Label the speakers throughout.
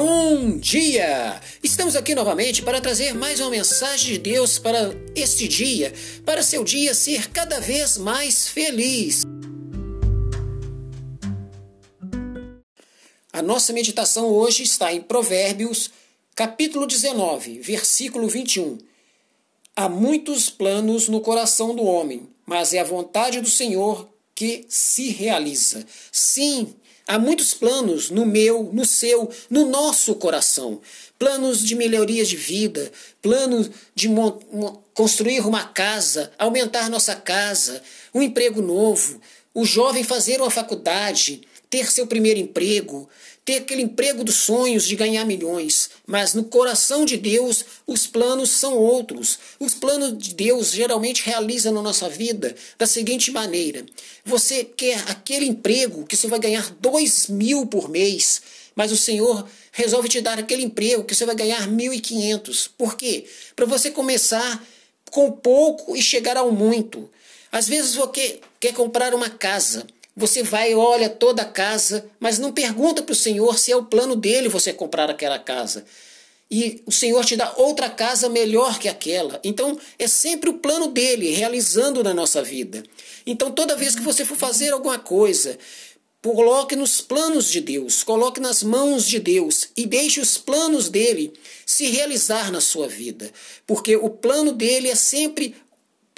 Speaker 1: Bom dia! Estamos aqui novamente para trazer mais uma mensagem de Deus para este dia, para seu dia ser cada vez mais feliz. A nossa meditação hoje está em Provérbios, capítulo 19, versículo 21. Há muitos planos no coração do homem, mas é a vontade do Senhor que se realiza. Sim, Há muitos planos no meu, no seu, no nosso coração. Planos de melhorias de vida, planos de construir uma casa, aumentar nossa casa, um emprego novo, o jovem fazer uma faculdade, ter seu primeiro emprego, ter aquele emprego dos sonhos de ganhar milhões, mas no coração de Deus os planos são outros. Os planos de Deus geralmente realizam na nossa vida da seguinte maneira: você quer aquele emprego que você vai ganhar dois mil por mês, mas o Senhor resolve te dar aquele emprego que você vai ganhar mil e quinhentos. Por quê? Para você começar com pouco e chegar ao muito. Às vezes você quer comprar uma casa. Você vai, olha toda a casa, mas não pergunta para o Senhor se é o plano dele você comprar aquela casa. E o Senhor te dá outra casa melhor que aquela. Então, é sempre o plano dele realizando na nossa vida. Então, toda vez que você for fazer alguma coisa, coloque nos planos de Deus, coloque nas mãos de Deus e deixe os planos dele se realizar na sua vida. Porque o plano dele é sempre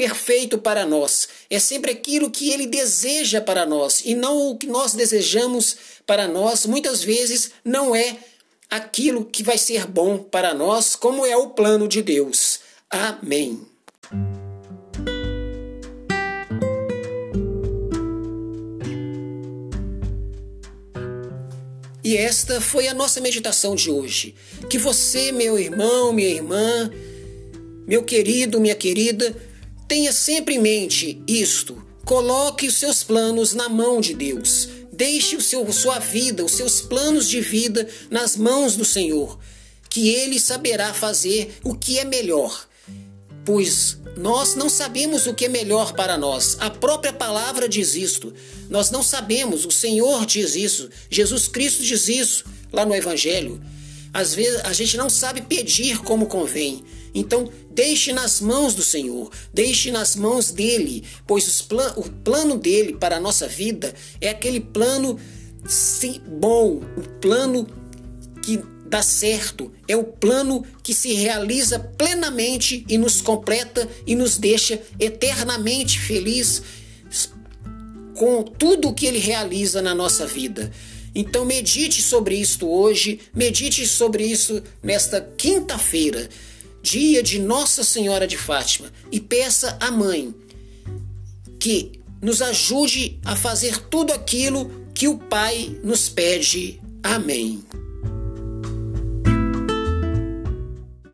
Speaker 1: perfeito para nós. É sempre aquilo que ele deseja para nós e não o que nós desejamos para nós. Muitas vezes não é aquilo que vai ser bom para nós, como é o plano de Deus. Amém. E esta foi a nossa meditação de hoje. Que você, meu irmão, minha irmã, meu querido, minha querida, Tenha sempre em mente isto. Coloque os seus planos na mão de Deus. Deixe o seu, sua vida, os seus planos de vida nas mãos do Senhor, que Ele saberá fazer o que é melhor. Pois nós não sabemos o que é melhor para nós. A própria palavra diz isto. Nós não sabemos, o Senhor diz isso, Jesus Cristo diz isso lá no Evangelho. Às vezes a gente não sabe pedir como convém. Então, deixe nas mãos do Senhor, deixe nas mãos dele, pois plan o plano dele para a nossa vida é aquele plano sim, bom, o plano que dá certo, é o plano que se realiza plenamente e nos completa e nos deixa eternamente feliz com tudo o que ele realiza na nossa vida. Então medite sobre isto hoje, medite sobre isso nesta quinta-feira dia de Nossa Senhora de Fátima, e peça à mãe que nos ajude a fazer tudo aquilo que o Pai nos pede. Amém.